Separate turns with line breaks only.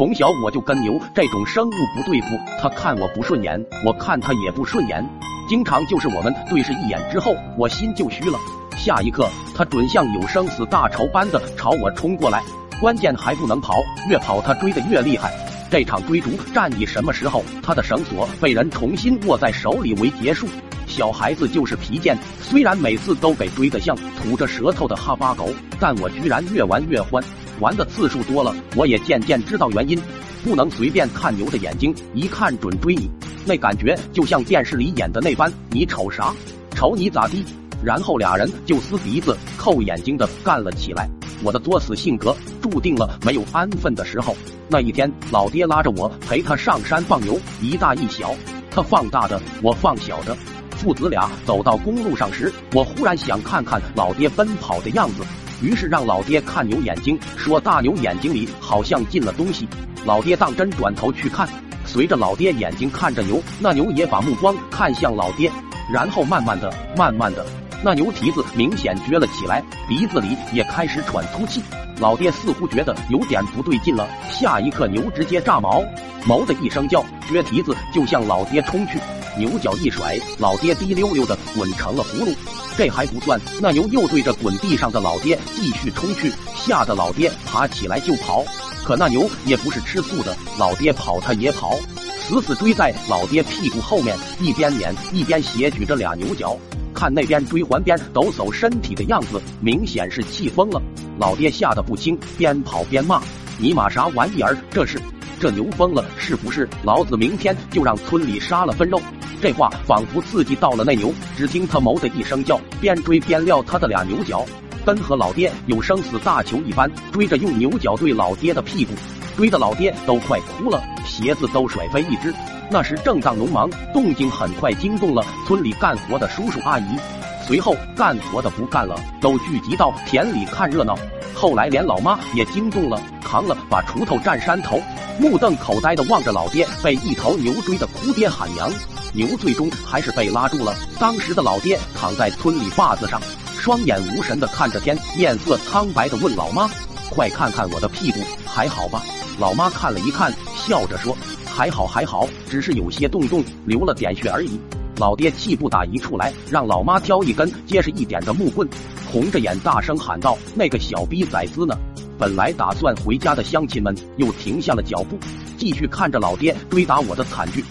从小我就跟牛这种生物不对付，他看我不顺眼，我看他也不顺眼，经常就是我们对视一眼之后，我心就虚了。下一刻，他准像有生死大仇般的朝我冲过来，关键还不能跑，越跑他追得越厉害。这场追逐战以什么时候他的绳索被人重新握在手里为结束？小孩子就是皮贱，虽然每次都被追得像吐着舌头的哈巴狗，但我居然越玩越欢。玩的次数多了，我也渐渐知道原因。不能随便看牛的眼睛，一看准追你。那感觉就像电视里演的那般，你瞅啥？瞅你咋地？然后俩人就撕鼻子、扣眼睛的干了起来。我的作死性格注定了没有安分的时候。那一天，老爹拉着我陪他上山放牛，一大一小，他放大的，我放小的。父子俩走到公路上时，我忽然想看看老爹奔跑的样子。于是让老爹看牛眼睛，说大牛眼睛里好像进了东西。老爹当真转头去看，随着老爹眼睛看着牛，那牛也把目光看向老爹，然后慢慢的、慢慢的，那牛蹄子明显撅了起来，鼻子里也开始喘粗气。老爹似乎觉得有点不对劲了，下一刻牛直接炸毛，哞的一声叫，撅蹄子就向老爹冲去。牛角一甩，老爹滴溜溜的滚成了葫芦。这还不算，那牛又对着滚地上的老爹继续冲去，吓得老爹爬起来就跑。可那牛也不是吃素的，老爹跑它也跑，死死追在老爹屁股后面，一边撵一边斜举着俩牛角。看那边追环边抖擞身体的样子，明显是气疯了。老爹吓得不轻，边跑边骂：“尼玛啥玩意儿？这是这牛疯了是不是？老子明天就让村里杀了分肉！”这话仿佛刺激到了那牛，只听他哞的一声叫，边追边撂他的俩牛角，跟和老爹有生死大球一般，追着用牛角对老爹的屁股，追的老爹都快哭了，鞋子都甩飞一只。那时正当农忙，动静很快惊动了村里干活的叔叔阿姨，随后干活的不干了，都聚集到田里看热闹。后来连老妈也惊动了，扛了把锄头站山头，目瞪口呆的望着老爹被一头牛追的哭爹喊娘。牛最终还是被拉住了。当时的老爹躺在村里坝子上，双眼无神的看着天，面色苍白的问老妈：“快看看我的屁股，还好吧？”老妈看了一看，笑着说：“还好还好，只是有些洞洞，流了点血而已。”老爹气不打一处来，让老妈挑一根结实一点的木棍，红着眼大声喊道：“那个小逼崽子呢？”本来打算回家的乡亲们又停下了脚步，继续看着老爹追打我的惨剧。